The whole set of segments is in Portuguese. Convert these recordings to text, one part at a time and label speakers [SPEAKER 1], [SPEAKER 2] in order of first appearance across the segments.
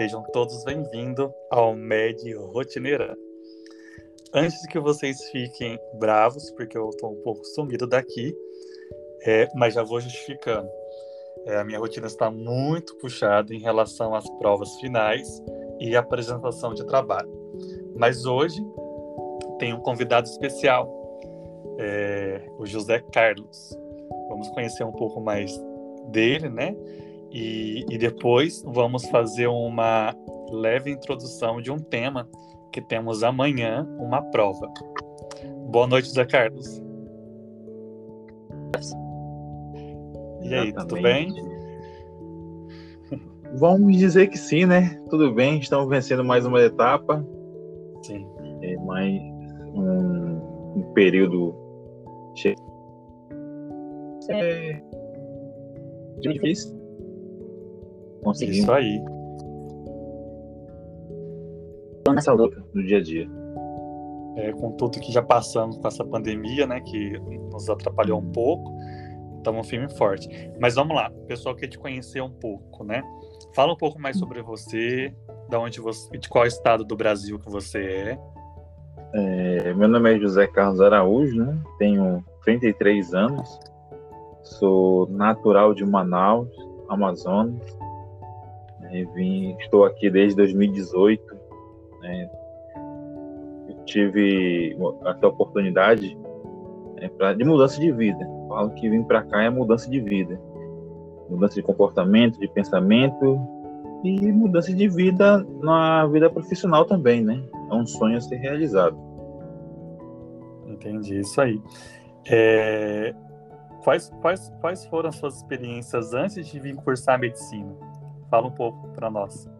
[SPEAKER 1] Sejam todos bem-vindos ao Med Rotineira. Antes que vocês fiquem bravos, porque eu estou um pouco sumido daqui, é, mas já vou justificando. É, a minha rotina está muito puxada em relação às provas finais e apresentação de trabalho. Mas hoje tem um convidado especial, é, o José Carlos. Vamos conhecer um pouco mais dele, né? E, e depois vamos fazer uma leve introdução de um tema que temos amanhã, uma prova. Boa noite, Zé Carlos. E aí, tudo bem?
[SPEAKER 2] Vamos dizer que sim, né? Tudo bem, estamos vencendo mais uma etapa.
[SPEAKER 1] Sim.
[SPEAKER 2] É mais um, um período cheio. É difícil.
[SPEAKER 1] Conseguimos. Isso aí.
[SPEAKER 2] Nessa luta no dia a dia.
[SPEAKER 1] É, com tudo que já passamos com essa pandemia, né, que nos atrapalhou um pouco, estamos firme e forte. Mas vamos lá, o pessoal quer te conhecer um pouco, né? Fala um pouco mais sobre você, da onde você, de qual estado do Brasil que você
[SPEAKER 2] é. é meu nome é José Carlos Araújo, né? Tenho 33 anos, sou natural de Manaus, Amazonas. É, vim, estou aqui desde 2018. Né? tive essa oportunidade é, pra, de mudança de vida. Falo que vim para cá é mudança de vida, mudança de comportamento, de pensamento e mudança de vida na vida profissional também, né? É um sonho a ser realizado.
[SPEAKER 1] Entendi, isso aí. É... Quais, quais, quais foram as suas experiências antes de vir cursar medicina? Fala um pouco para nós.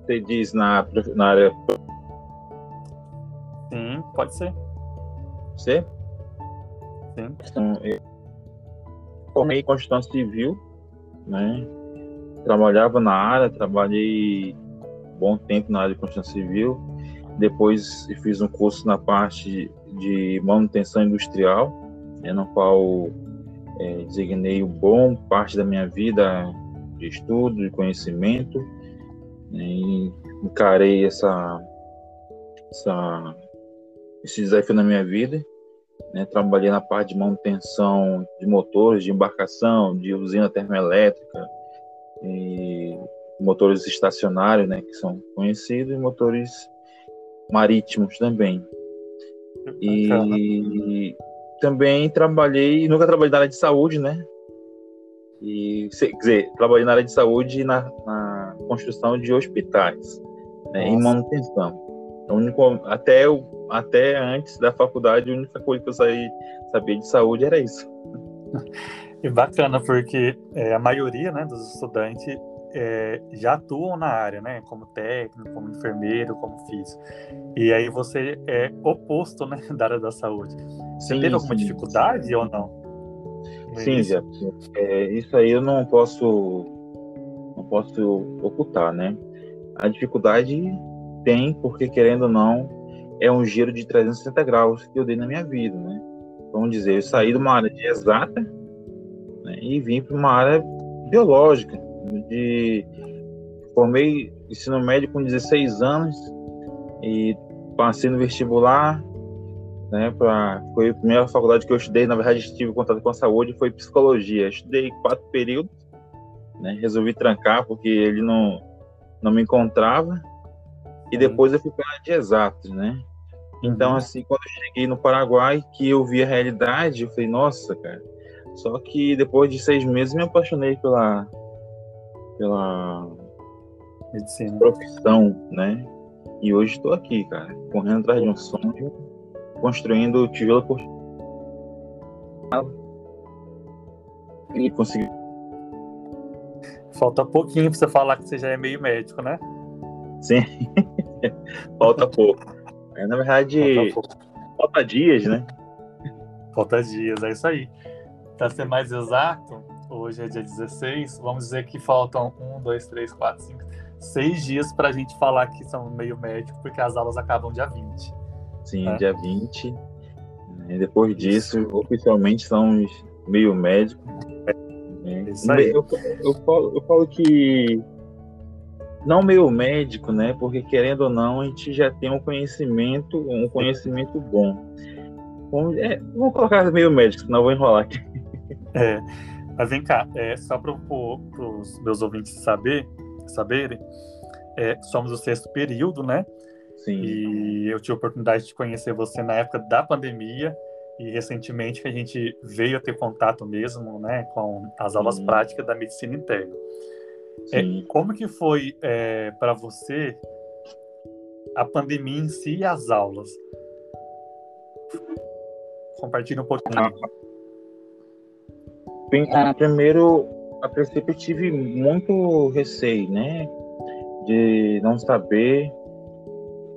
[SPEAKER 2] Você diz na, na área.
[SPEAKER 1] Sim, pode ser.
[SPEAKER 2] Você?
[SPEAKER 1] Sim.
[SPEAKER 2] Então, eu formei em Constituição Civil, né? trabalhava na área, trabalhei bom tempo na área de construção civil. Depois fiz um curso na parte de manutenção industrial, né, no qual é, designei um bom parte da minha vida de estudo, de conhecimento, né, e encarei essa, essa, esse desafio na minha vida. Né, trabalhei na parte de manutenção de motores, de embarcação, de usina termoelétrica, e motores estacionários, né, que são conhecidos, e motores marítimos também. E também trabalhei, nunca trabalhei na área de saúde, né? E, quer dizer, trabalhei na área de saúde na, na construção de hospitais, né, em manutenção. Então, único, até, até antes da faculdade, a única coisa que eu saí, sabia de saúde era isso.
[SPEAKER 1] E bacana, porque é, a maioria né, dos estudantes é, já atuam na área, né? Como técnico, como enfermeiro, como físico. E aí você é oposto, né, da área da saúde. Você sim, teve alguma sim, dificuldade sim. ou não?
[SPEAKER 2] Sim, já. É, isso aí eu não posso, não posso ocultar, né? A dificuldade tem, porque querendo ou não, é um giro de 360 graus que eu dei na minha vida, né? Vamos dizer, eu saí de uma área de exata né, e vim para uma área biológica. De, formei ensino médio com 16 anos e passei no vestibular. Né, pra, foi a primeira faculdade que eu estudei, na verdade tive contato com a saúde, foi psicologia. Estudei quatro períodos, né, resolvi trancar porque ele não, não me encontrava. E depois eu fui para de exatos, né? Então, uhum. assim, quando eu cheguei no Paraguai, que eu vi a realidade, eu falei, nossa, cara, só que depois de seis meses me apaixonei pela, pela
[SPEAKER 1] medicina,
[SPEAKER 2] profissão, né? E hoje estou aqui, cara, correndo atrás de um sonho, construindo tijolo por e consegui.
[SPEAKER 1] Falta pouquinho para você falar que você já é meio médico, né?
[SPEAKER 2] Sim, falta pouco. É, na verdade, falta, falta dias, né?
[SPEAKER 1] Falta dias, é isso aí. Para ser mais exato, hoje é dia 16, vamos dizer que faltam um, dois, três, quatro, cinco, seis dias para a gente falar que são meio médico, porque as aulas acabam dia 20.
[SPEAKER 2] Sim, né? dia 20. E depois disso, Isso. oficialmente somos meio médico.
[SPEAKER 1] É. Isso aí.
[SPEAKER 2] Eu, eu, falo, eu falo que não meio médico, né? Porque querendo ou não, a gente já tem um conhecimento, um conhecimento bom. Vamos, é, vamos colocar meio médico, senão eu vou enrolar aqui.
[SPEAKER 1] É, mas vem cá, é, só para os meus ouvintes saber, saberem, é, somos o sexto período, né?
[SPEAKER 2] Sim.
[SPEAKER 1] E eu tive a oportunidade de conhecer você na época da pandemia e recentemente que a gente veio a ter contato mesmo, né, com as aulas Sim. práticas da medicina interna. É, como que foi é, para você a pandemia em si e as aulas? Compartilhe um pouquinho. Ah,
[SPEAKER 2] bem, ah, primeiro, a princípio eu tive muito receio, né? De não saber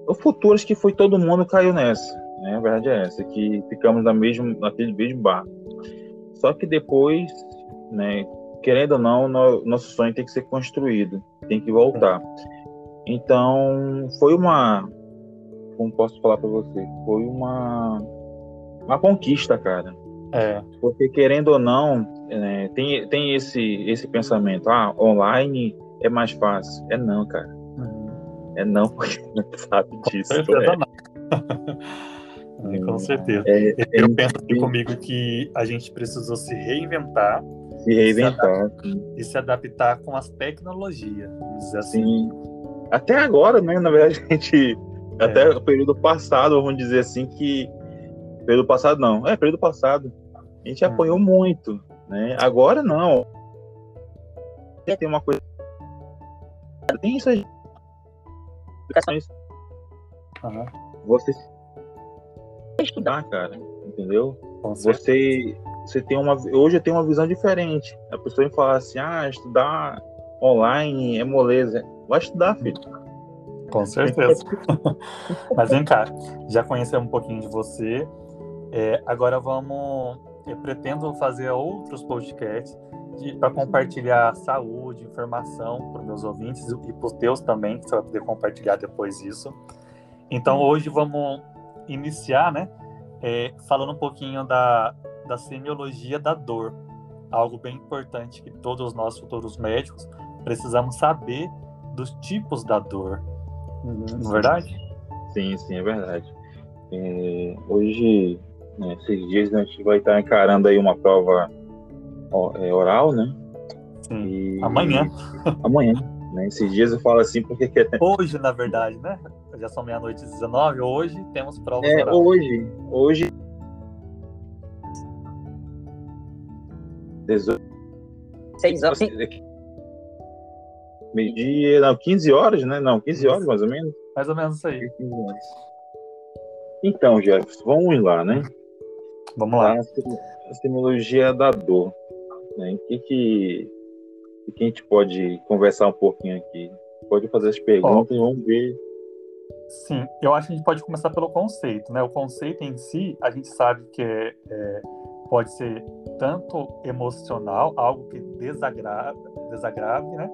[SPEAKER 2] o futuro, acho que foi todo mundo caiu nessa, né? A verdade é essa, que ficamos na mesmo, naquele mesmo bar. Só que depois, né, querendo ou não, no, nosso sonho tem que ser construído, tem que voltar. Então, foi uma, como posso falar para você, foi uma, uma conquista, cara.
[SPEAKER 1] É.
[SPEAKER 2] Porque querendo ou não, é, tem, tem esse, esse pensamento, ah, online é mais fácil. É não, cara. É não, porque não sabe disso. Com certeza
[SPEAKER 1] é. com certeza. É, Eu é penso aqui comigo que a gente precisou se reinventar
[SPEAKER 2] se reinventar.
[SPEAKER 1] E se adaptar com as tecnologias, vamos dizer assim. Sim.
[SPEAKER 2] Até agora, né? Na verdade, a gente. É. Até o período passado, vamos dizer assim, que. Período passado não. É, período passado. A gente hum. apanhou muito. Né? Agora não. Tem uma coisa. Tem isso aí. Uhum. Você estudar, cara. Entendeu? Você você tem uma hoje eu tenho uma visão diferente. A pessoa me fala assim: "Ah, estudar online é moleza". Vai estudar, filho.
[SPEAKER 1] Com certeza. Mas vem cá, já conhecemos um pouquinho de você. É, agora vamos. Eu pretendo fazer outros podcasts para compartilhar saúde, informação para meus ouvintes e para os teus também, que você vai poder compartilhar depois isso. Então hoje vamos iniciar, né? É, falando um pouquinho da, da semiologia da dor, algo bem importante que todos nós futuros médicos precisamos saber dos tipos da dor, não é verdade?
[SPEAKER 2] Sim, sim, é verdade. É, hoje, né, esses dias a gente vai estar encarando aí uma prova oral, né?
[SPEAKER 1] Sim. E... Amanhã.
[SPEAKER 2] Amanhã. Né? Esses dias eu falo assim porque
[SPEAKER 1] hoje, na verdade, né? Já são meia-noite e 19, hoje temos prova
[SPEAKER 2] é, oral. Hoje, hoje 18.
[SPEAKER 3] 6 horas, sim.
[SPEAKER 2] Meio-dia, não, 15 horas, né? Não, 15 horas mais ou menos.
[SPEAKER 1] Mais ou menos isso aí.
[SPEAKER 2] Então, Jefferson, vamos lá, né?
[SPEAKER 1] Vamos lá.
[SPEAKER 2] A semiologia da dor. Né? O que, que, que a gente pode conversar um pouquinho aqui? Pode fazer as perguntas, oh. vamos ver.
[SPEAKER 1] Sim, eu acho que a gente pode começar pelo conceito, né? O conceito em si, a gente sabe que é, é pode ser tanto emocional, algo que desagrave, desagrave né?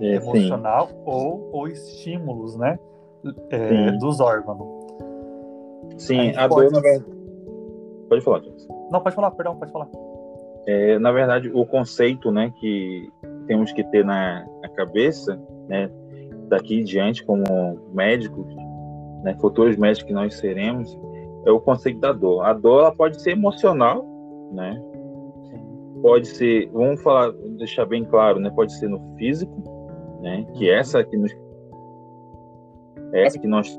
[SPEAKER 1] É, emocional, ou, ou estímulos, né? É, dos órgãos.
[SPEAKER 2] Sim, a, a dor, pode... na verdade. Pode falar,
[SPEAKER 1] Não, pode falar, perdão, pode falar.
[SPEAKER 2] É, na verdade, o conceito né, que temos que ter na, na cabeça, né, daqui em diante, como médicos, né, futuros médicos que nós seremos, é o conceito da dor. A dor ela pode ser emocional, né? Pode ser, vamos falar, deixar bem claro, né? Pode ser no físico, né? Que uhum. essa que nos essa que nós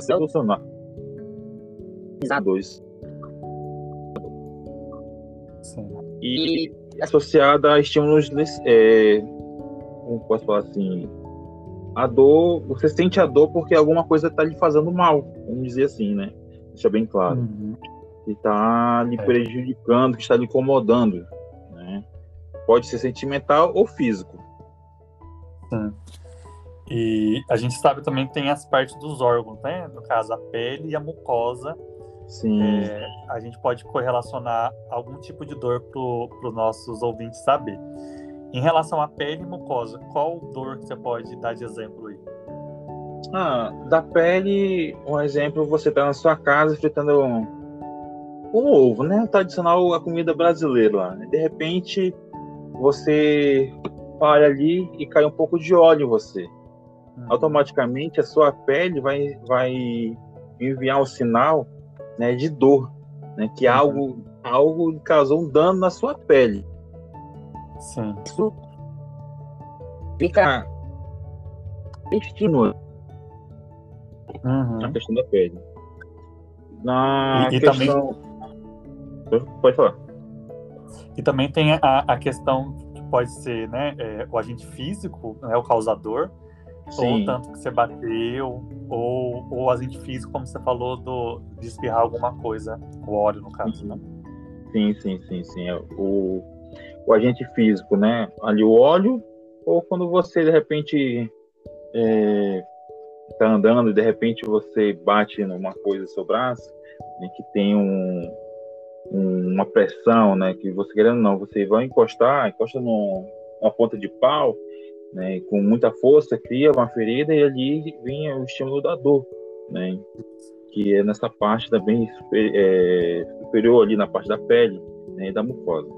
[SPEAKER 2] solucionar dois e associada a estímulos é, como posso falar assim a dor você sente a dor porque alguma coisa está lhe fazendo mal vamos dizer assim né deixa bem claro uhum que está lhe é. prejudicando, que está lhe incomodando. Né? Pode ser sentimental ou físico.
[SPEAKER 1] Sim. E a gente sabe também que tem as partes dos órgãos, né? No caso, a pele e a mucosa.
[SPEAKER 2] Sim.
[SPEAKER 1] É, a gente pode correlacionar algum tipo de dor para os nossos ouvintes saber. Em relação à pele e mucosa, qual dor que você pode dar de exemplo aí?
[SPEAKER 2] Ah, da pele, um exemplo, você está na sua casa fritando um ovo, né? Tradicional a comida brasileira lá. Né? De repente você para ali e cai um pouco de óleo em você. Uhum. Automaticamente a sua pele vai, vai enviar um sinal né, de dor, né, que uhum. algo, algo causou um dano na sua pele.
[SPEAKER 1] Sim.
[SPEAKER 2] Isso fica estímulo
[SPEAKER 1] uhum.
[SPEAKER 2] na questão da pele. Na e, e questão... Também... Pode falar.
[SPEAKER 1] E também tem a, a questão que pode ser né, é, o agente físico, né, o causador, Sim. ou tanto que você bateu, ou, ou o agente físico, como você falou, do, de espirrar alguma coisa, o óleo, no caso, né?
[SPEAKER 2] Sim, sim, sim, sim. É, o, o agente físico, né? Ali o óleo, ou quando você, de repente, é, tá andando e de repente você bate numa coisa no seu braço, né, que tem um, um, uma pressão, né, que você querendo não, você vai encostar, encosta numa ponta de pau, né, com muita força, cria uma ferida e ali vem o estímulo da dor, né, que é nessa parte também é, superior ali na parte da pele, né, da mucosa.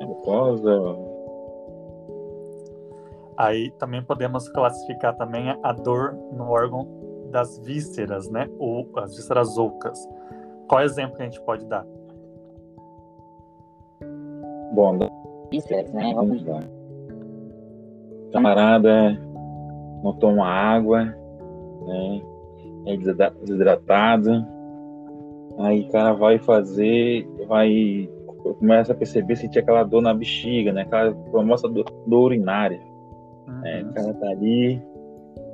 [SPEAKER 2] A mucosa,
[SPEAKER 1] Aí também podemos classificar também a dor no órgão das vísceras, né? Ou as vísceras ocas. Qual exemplo que a gente pode dar?
[SPEAKER 2] Bom, vísceras, né? Vamos lá. Camarada não toma água, né? É desidratado. Aí o cara vai fazer, vai começa a perceber sentir aquela dor na bexiga, né? Aquela famosa dor, dor urinária. É, o cara tá ali,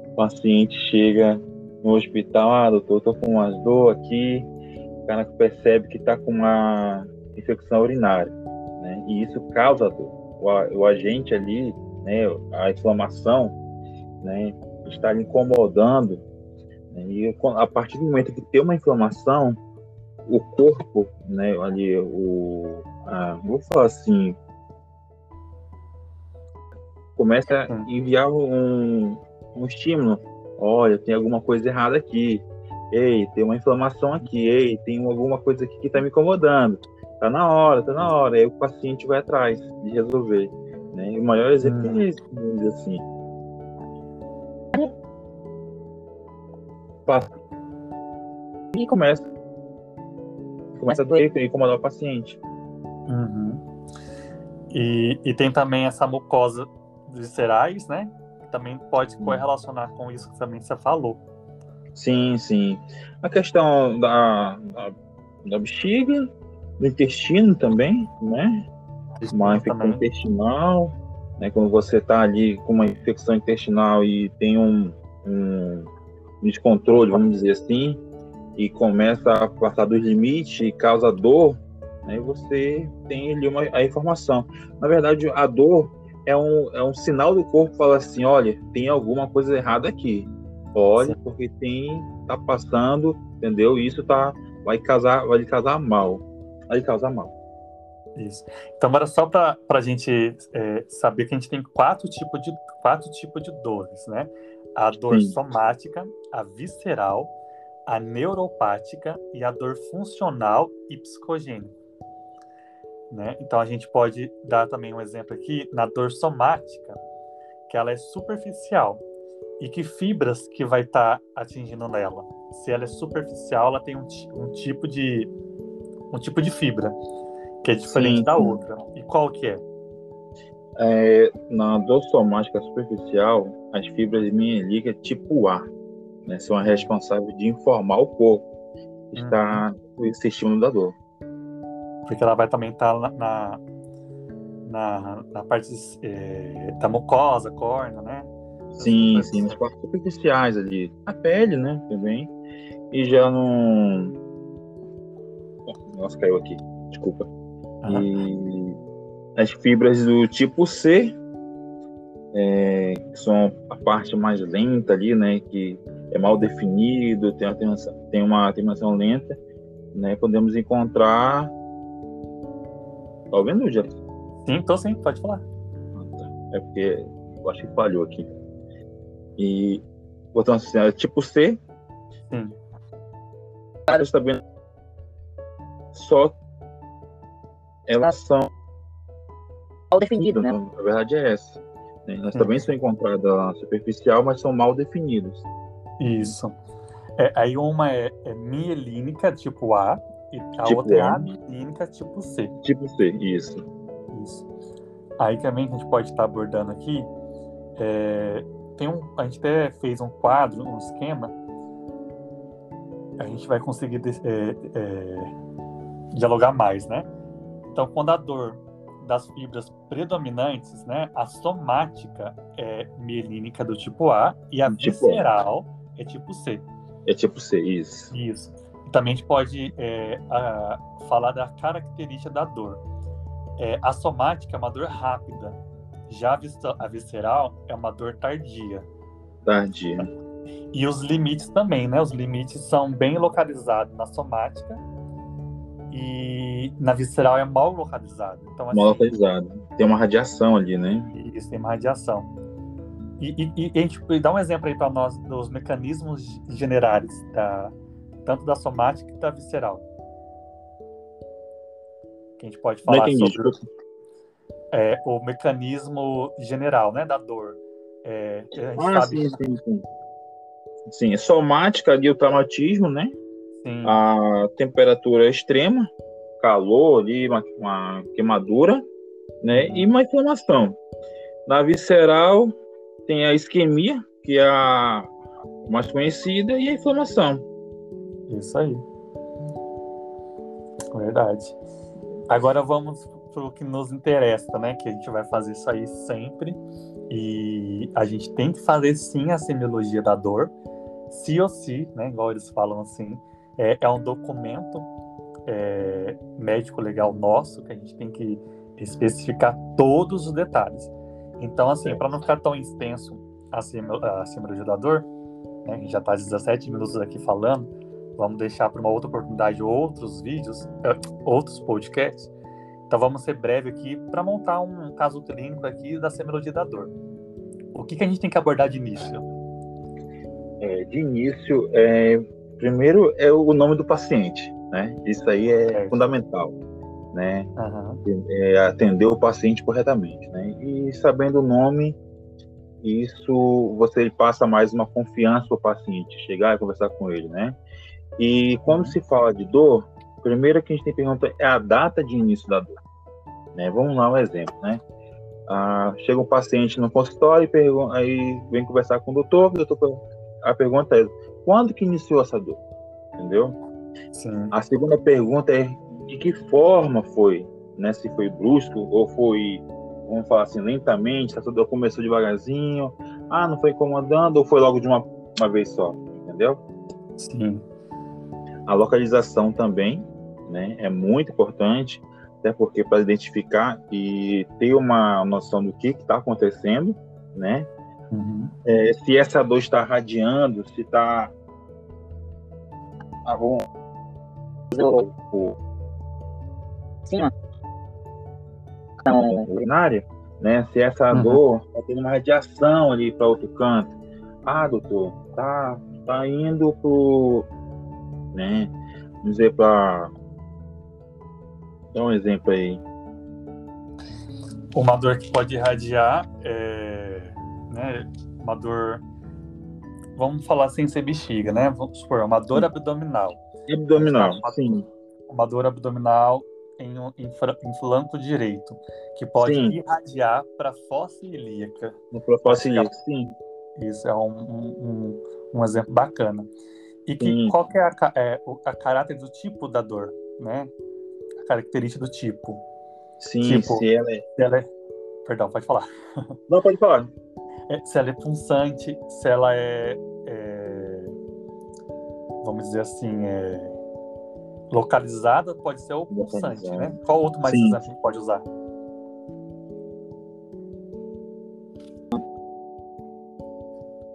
[SPEAKER 2] o paciente chega no hospital, ah, doutor, tô com umas dor aqui, o cara percebe que tá com uma infecção urinária, né? E isso causa dor. O, o agente ali, né, a inflamação, né, está ali incomodando, né? e a partir do momento que tem uma inflamação, o corpo, né, ali, o, ah, vou falar assim, começa a enviar um, um estímulo. Olha, tem alguma coisa errada aqui. Ei, tem uma inflamação aqui. Ei, tem alguma coisa aqui que está me incomodando. Tá na hora, tá na hora. Aí o paciente vai atrás de resolver. Né? E o maior exemplo hum. é esse, assim. E começa. Começa a doer, incomodar o paciente.
[SPEAKER 1] Uhum. E, e tem também essa mucosa viscerais, né? Também pode correlacionar com isso que também você falou.
[SPEAKER 2] Sim, sim. A questão da, da, da bexiga, do intestino também, né? Uma infecção intestinal, né? Quando você está ali com uma infecção intestinal e tem um, um descontrole, vamos dizer assim, e começa a passar dos limites e causa dor, né? Você tem ali uma, a informação. Na verdade, a dor é um, é um sinal do corpo fala assim, olha, tem alguma coisa errada aqui. Olha, porque tem, tá passando, entendeu? Isso tá, vai casar, vai lhe casar mal. Vai lhe causar mal.
[SPEAKER 1] Isso. Então, era só para a gente é, saber que a gente tem quatro tipos de, quatro tipos de dores, né? A dor Sim. somática, a visceral, a neuropática e a dor funcional e psicogênica. Né? Então a gente pode dar também um exemplo aqui na dor somática, que ela é superficial e que fibras que vai estar tá atingindo nela. Se ela é superficial, ela tem um, um, tipo de um tipo de fibra que é diferente sim, da outra. E qual que é?
[SPEAKER 2] é? Na dor somática superficial, as fibras de mielite tipo A né, são as responsáveis de informar o corpo que está uhum. esse estímulo da dor
[SPEAKER 1] porque ela vai também estar tá na, na, na, parte é, da mucosa, córnea, né?
[SPEAKER 2] Sim, sim, nas partes superficiais ali. A pele, né, também. E já não... Nossa, caiu aqui. Desculpa. Uhum. E as fibras do tipo C, é, que são a parte mais lenta ali, né, que é mal definido, tem uma terminação, tem uma terminação lenta, né, podemos encontrar Tá ouvindo, Jefferson?
[SPEAKER 1] Sim, tô sim, pode falar.
[SPEAKER 2] Tá. É porque eu acho que falhou aqui. E botando assim, é tipo C.
[SPEAKER 1] Sim.
[SPEAKER 2] Também. Só elas são
[SPEAKER 3] mal definido, né?
[SPEAKER 2] Na verdade é essa. Né? Elas também são encontradas superficial, mas são mal definidas.
[SPEAKER 1] Isso. É, aí uma é, é mielínica, tipo A, e a
[SPEAKER 2] Tipo
[SPEAKER 1] outra é
[SPEAKER 2] A.
[SPEAKER 1] amielínica, tipo C.
[SPEAKER 2] Tipo C, isso.
[SPEAKER 1] Isso. Aí também que a gente pode estar abordando aqui, é, tem um, a gente até fez um quadro, um esquema, a gente vai conseguir é, é, dialogar mais, né? Então, quando a dor das fibras predominantes, né, a somática é mielínica do tipo A e a
[SPEAKER 2] Tipo A.
[SPEAKER 1] visceral é tipo C.
[SPEAKER 2] É tipo C, isso.
[SPEAKER 1] Isso. E também a gente pode é, a- falar da característica da dor. É, a somática é uma dor rápida, já a, a visceral é uma dor tardia.
[SPEAKER 2] Tardia.
[SPEAKER 1] E os limites também, né? Os limites são bem localizados na somática e na visceral é mal localizado. Então, assim,
[SPEAKER 2] Mal localizado. Tem uma radiação ali, né?
[SPEAKER 1] isso tem uma radiação. E, e- e a gente dá um exemplo aí para nós dos mecanismos generais, da, tanto da somática e da visceral. Que a gente pode
[SPEAKER 2] Não
[SPEAKER 1] falar
[SPEAKER 2] entendi,
[SPEAKER 1] sobre é, o mecanismo general, né, da dor. É,
[SPEAKER 2] Ah,
[SPEAKER 1] sabe
[SPEAKER 2] sim, sim, sim. Sim, é somática ali o traumatismo, né?
[SPEAKER 1] Sim,
[SPEAKER 2] A temperatura extrema, calor ali, uma, uma queimadura, né? E uma inflamação. Na visceral tem a isquemia, que é a mais conhecida, e a inflamação.
[SPEAKER 1] isso aí. Verdade. Agora vamos para o que nos interessa, né? Que a gente vai fazer isso aí sempre. E a gente tem que fazer sim a semiologia da dor, se ou se, né? Igual eles falam assim, é, é um documento é, médico legal nosso que a gente tem que especificar todos os detalhes. Então, assim, para não ficar tão extenso a, semi- a semiologia da dor, né? A gente já está 17 minutos aqui falando. Vamos deixar para uma outra oportunidade outros vídeos, eh, outros podcasts. Então vamos ser breve aqui para montar um caso clínico aqui da semiologia da dor. O que, que a gente tem que abordar de início?
[SPEAKER 2] É, de início, é, primeiro é o nome do paciente, né? Isso aí é
[SPEAKER 1] Certo.
[SPEAKER 2] fundamental, né?
[SPEAKER 1] Aham,
[SPEAKER 2] é, atender o paciente corretamente, né? E sabendo o nome, isso você passa mais uma confiança ao paciente, chegar e conversar com ele, né? E quando se fala de dor, primeiro que a gente tem que perguntar é a data de início da dor, né? Vamos lá um exemplo, né? Ah, chega um paciente no consultório e pergun- aí vem conversar com o doutor, o doutor a pergunta é quando que iniciou essa dor, entendeu?
[SPEAKER 1] Sim.
[SPEAKER 2] A segunda pergunta é de que forma foi, né? Se foi brusco ou foi, vamos falar assim, lentamente, tá tudo começou devagarzinho, ah, não foi incomodando ou foi logo de uma, uma vez só, entendeu?
[SPEAKER 1] Sim.
[SPEAKER 2] A localização também, né? É muito importante, até porque para identificar e ter uma noção do que está acontecendo, né?
[SPEAKER 1] Uhum.
[SPEAKER 2] É, se essa dor está radiando, se está ah, vamos-
[SPEAKER 3] cima. Então,
[SPEAKER 2] urinária, né? Se essa
[SPEAKER 1] Uhum.
[SPEAKER 2] dor está tendo uma radiação ali para outro canto. Ah, doutor, tá, tá indo pro, né? Vamos dizer para Dá um exemplo aí.
[SPEAKER 1] Uma dor que pode irradiar é né, uma dor. Vamos falar sem ser bexiga, né? Vamos supor, uma dor abdominal.
[SPEAKER 2] Abdominal,
[SPEAKER 1] Tá.
[SPEAKER 2] sim.
[SPEAKER 1] Uma dor abdominal em, um- em, em flanco direito, que pode
[SPEAKER 2] Sim.
[SPEAKER 1] irradiar para fossa ilíaca.
[SPEAKER 2] No propósito ilíaco, sim.
[SPEAKER 1] Isso é um, um, um- exemplo bacana. E que,
[SPEAKER 2] Sim.
[SPEAKER 1] qual que é a, é, o a caráter do tipo da dor, né? A característica do tipo.
[SPEAKER 2] Sim,
[SPEAKER 1] Tipo-
[SPEAKER 2] se ela é.
[SPEAKER 1] Se ela é... Perdão, pode falar.
[SPEAKER 2] Não, pode falar.
[SPEAKER 1] É, se ela é punçante, se ela é, é, vamos dizer assim, é, localizada, pode ser ou pulsante, né? Qual outro mais
[SPEAKER 2] Sim.
[SPEAKER 1] a gente pode usar?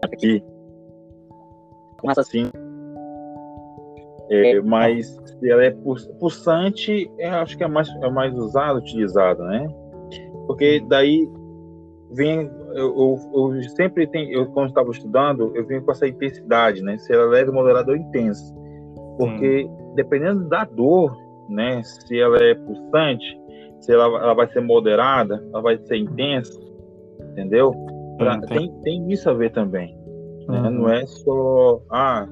[SPEAKER 2] Aqui,
[SPEAKER 3] começa assim.
[SPEAKER 2] sim. É, mas se ela é pul- pulsante, eu acho que é mais, é mais usado, utilizado, né? Porque daí vem. Eu, eu, eu sempre tenho, eu, quando estava estudando, eu venho com essa intensidade, né? Se ela é leve, moderada ou intensa. Porque dependendo da dor, né? Se ela é pulsante, se ela, ela vai ser moderada, ela vai ser intensa, entendeu? Pra, tem, tem isso a ver também. Né?
[SPEAKER 1] Uhum.
[SPEAKER 2] Não é só, ah,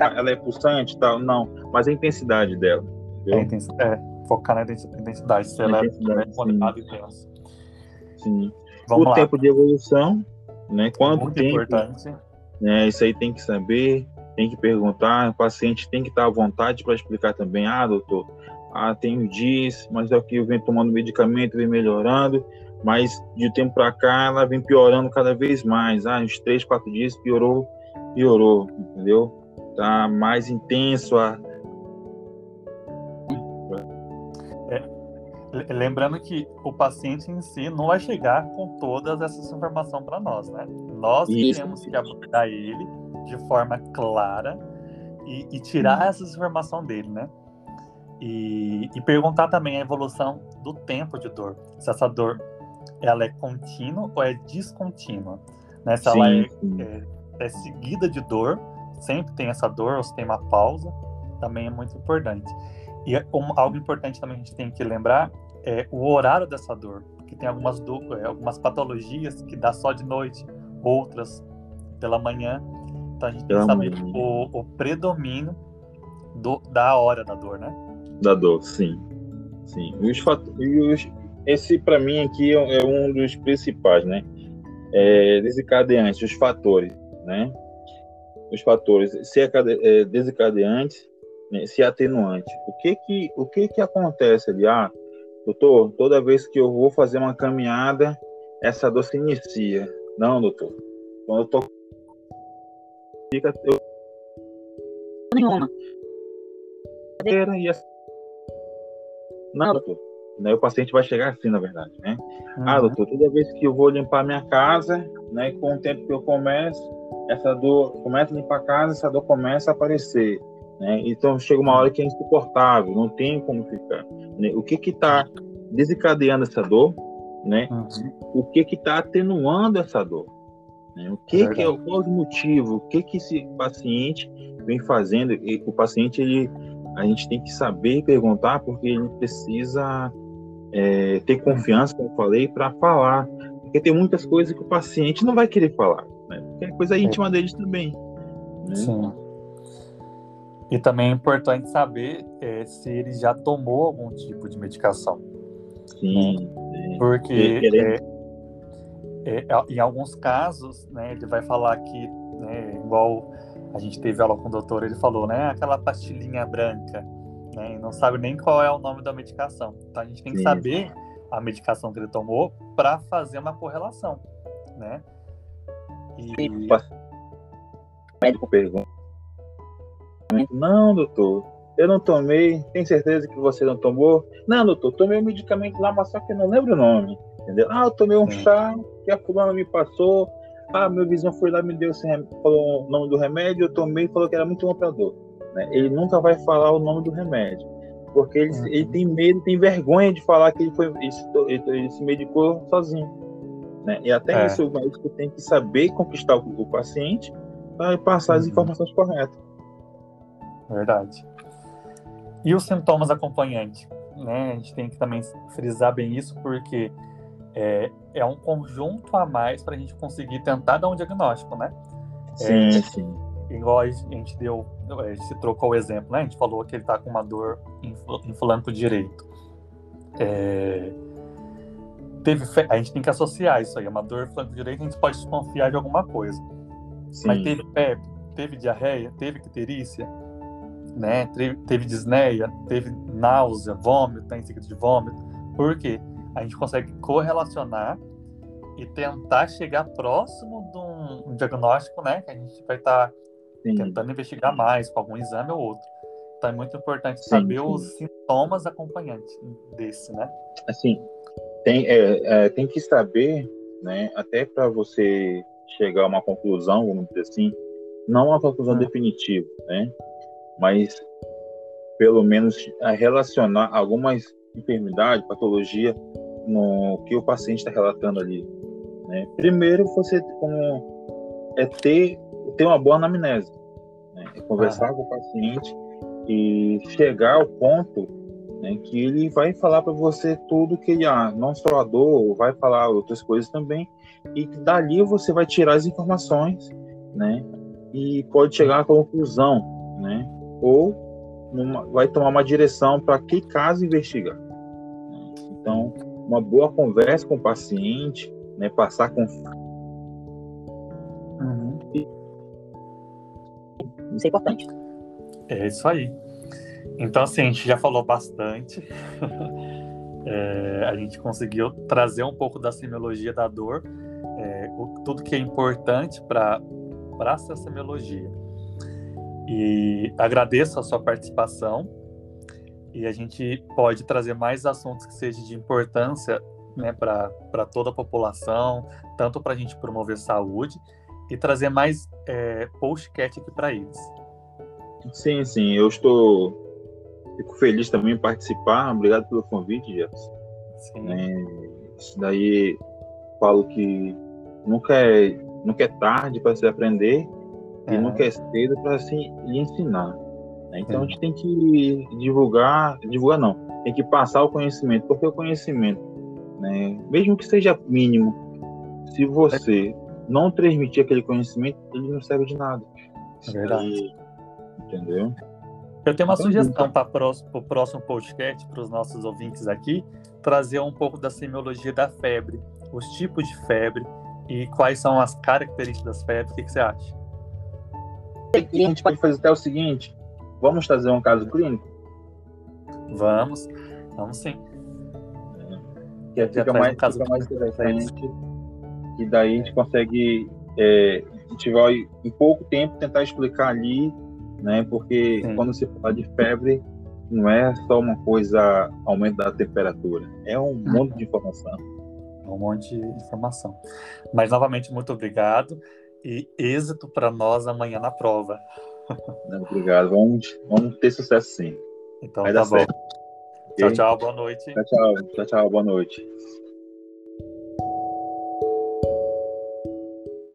[SPEAKER 2] ela é pulsante e tal, não, mas a intensidade dela.
[SPEAKER 1] É, é, focar na intensi- intensidade, se ela é é moderada e densa.
[SPEAKER 2] Sim.
[SPEAKER 1] Vamos
[SPEAKER 2] o
[SPEAKER 1] lá.
[SPEAKER 2] tempo de evolução, né? Quanto
[SPEAKER 1] Muito
[SPEAKER 2] tempo,
[SPEAKER 1] importante.
[SPEAKER 2] né? Isso aí tem que saber, tem que perguntar, o paciente tem que estar à vontade para explicar também, ah, doutor, ah, tenho dias, mas é que eu venho tomando medicamento, vem melhorando, mas de um tempo para cá ela vem piorando cada vez mais. Ah, uns três, quatro dias piorou, piorou, entendeu? Tá mais intenso a
[SPEAKER 1] Lembrando que o paciente em si não vai chegar com todas essas informações para nós, né? Nós
[SPEAKER 2] Isso.
[SPEAKER 1] temos que abordar ele de forma clara e, e tirar essas informações dele, né? E, e perguntar também a evolução do tempo de dor. Se essa dor ela é contínua ou é descontínua, né? Se ela é, é, é seguida de dor, sempre tem essa dor ou se tem uma pausa, também é muito importante. E é um- algo importante também que a gente tem que lembrar é o horário dessa dor, que tem algumas, do- é, algumas patologias que dá só de noite, outras pela manhã. Então a gente tem que
[SPEAKER 2] Pela
[SPEAKER 1] saber o, o predomínio do- da hora da dor, né?
[SPEAKER 2] da dor, sim. Sim. Os e os- esse, para mim, aqui é é um dos principais, né? É, desencadeantes, os fatores, né? Os fatores, se é, desencadeante, né? se é atenuante. O que que, o que que acontece ali? Ah, doutor, toda vez que eu vou fazer uma caminhada, essa dor se inicia. Não, doutor. Quando eu tô... Fica, eu
[SPEAKER 3] Nenhuma.
[SPEAKER 2] e essa... Não, doutor. Né, o paciente vai chegar assim, na verdade, né? Ah,
[SPEAKER 1] Uhum.
[SPEAKER 2] doutor, toda vez que eu vou limpar minha casa, né, com o tempo que eu começo, essa dor, começa a limpar a casa, essa dor começa a aparecer, né? Então chega uma hora que é insuportável, não tem como ficar. né? O que que está desencadeando essa dor, né?
[SPEAKER 1] Uhum.
[SPEAKER 2] O que que está atenuando essa dor? né? O que que é o motivo? O que que esse paciente vem fazendo? E o paciente ele a gente tem que saber perguntar porque ele precisa é, ter confiança, como eu falei, para falar. Porque tem muitas coisas que o paciente não vai querer falar, né? Porque é coisa íntima deles também. Né?
[SPEAKER 1] Sim. E também é importante saber é, se ele já tomou algum tipo de medicação.
[SPEAKER 2] Sim.
[SPEAKER 1] Porque
[SPEAKER 2] E querendo-
[SPEAKER 1] é, é, em alguns casos, né, ele vai falar que, né, igual a gente teve aula com o doutor, ele falou, né, aquela pastilhinha branca, né, e não sabe nem qual é o nome da medicação. Então a gente tem que
[SPEAKER 2] Sim.
[SPEAKER 1] saber a medicação que ele tomou para fazer uma correlação, né? E,
[SPEAKER 2] O médico pergunta. Não, doutor, eu não tomei. Tem certeza que você não tomou? Não, doutor, tomei um medicamento lá, mas só que eu não lembro o nome. Entendeu? Ah, eu tomei um chá que a fulana me passou. Ah, meu vizinho foi lá me deu esse rem- falou o nome do remédio, eu tomei e falou que era muito bom pra dor. Né? Ele nunca vai falar o nome do remédio. Porque ele,
[SPEAKER 1] Uhum.
[SPEAKER 2] ele tem medo, tem vergonha de falar que ele, foi, ele, se, ele se medicou sozinho. Né? E até
[SPEAKER 1] É.
[SPEAKER 2] isso o médico tem que saber conquistar o, o paciente para passar as
[SPEAKER 1] Uhum.
[SPEAKER 2] informações corretas.
[SPEAKER 1] Verdade. E os sintomas acompanhantes, né? A gente tem que também frisar bem isso, porque é, é um conjunto a mais para a gente conseguir tentar dar um diagnóstico, né?
[SPEAKER 2] Sim,
[SPEAKER 1] É.
[SPEAKER 2] sim.
[SPEAKER 1] Igual a gente deu, a gente trocou o exemplo, né? A gente falou que ele tá com uma dor em, fl- em flanco direito. É, teve, fe- a gente tem que associar isso aí, uma dor em flanco direito, a gente pode desconfiar de alguma coisa.
[SPEAKER 2] sim.
[SPEAKER 1] Mas teve febre, teve diarreia, teve icterícia, né? Teve, teve disneia, teve náusea, vômito, tá em seguida de vômito. Por quê? A gente consegue correlacionar e tentar chegar próximo de um, um diagnóstico, né? Que a gente vai estar
[SPEAKER 2] sim.
[SPEAKER 1] tentando investigar mais com algum exame ou outro. Então é muito importante
[SPEAKER 2] Sim,
[SPEAKER 1] saber
[SPEAKER 2] sim.
[SPEAKER 1] os sintomas acompanhantes desse, né?
[SPEAKER 2] Assim, tem, é, é, tem que saber, né, até para você chegar a uma conclusão, vamos dizer assim, não uma conclusão
[SPEAKER 1] Hum.
[SPEAKER 2] definitiva, né, mas pelo menos a relacionar algumas enfermidades, patologia no que o paciente está relatando ali. Né? Primeiro, você como, é ter, ter uma boa anamnese, né? é conversar com o paciente e chegar ao ponto né, que ele vai falar para você tudo que ele, ah, não só a dor, vai falar outras coisas também, e dali você vai tirar as informações, né, e pode chegar à conclusão, né, ou numa, vai tomar uma direção para que caso investigar. Então, uma boa conversa com o paciente, né, passar com
[SPEAKER 3] uhum. isso é importante.
[SPEAKER 1] É isso aí. Então, assim, a gente já falou bastante. é, a gente conseguiu trazer um pouco da semiologia da dor, é, o, tudo que é importante para essa semiologia. E agradeço a sua participação. E a gente pode trazer mais assuntos que sejam de importância né, para toda a população, tanto para a gente promover saúde e trazer mais é, postcat aqui para eles.
[SPEAKER 2] Sim, sim, eu estou Fico feliz também em participar. Obrigado pelo convite, Jefferson. Sim. É, isso daí falo que nunca é, nunca é tarde para se aprender é. e nunca é cedo para se lhe ensinar. Né? Então é. a gente tem que divulgar, divulgar não, tem que passar o conhecimento, porque o conhecimento, né, mesmo que seja mínimo, se você não transmitir aquele conhecimento, ele não serve de nada.
[SPEAKER 1] É verdade. E,
[SPEAKER 2] entendeu?
[SPEAKER 1] Eu tenho uma então, sugestão para o próximo podcast, para os nossos ouvintes aqui, trazer um pouco da semiologia da febre, os tipos de febre e quais são as características das febres. O que, que você acha?
[SPEAKER 2] A gente pode fazer até o seguinte: vamos trazer um caso clínico?
[SPEAKER 1] Vamos, vamos sim.
[SPEAKER 2] É, que fica mais, um caso fica mais interessante. E daí a gente consegue, é, a gente vai em pouco tempo tentar explicar ali né? Porque Sim. quando se fala de febre, não é só uma coisa aumento da temperatura, é um monte de informação.
[SPEAKER 1] É um monte de informação. Mas novamente muito obrigado e êxito para nós amanhã na prova.
[SPEAKER 2] Obrigado, vamos, vamos ter sucesso sim.
[SPEAKER 1] Então Vai tá bom. Certo. Tchau, tchau, boa noite.
[SPEAKER 2] Tchau, tchau, tchau, tchau, boa noite.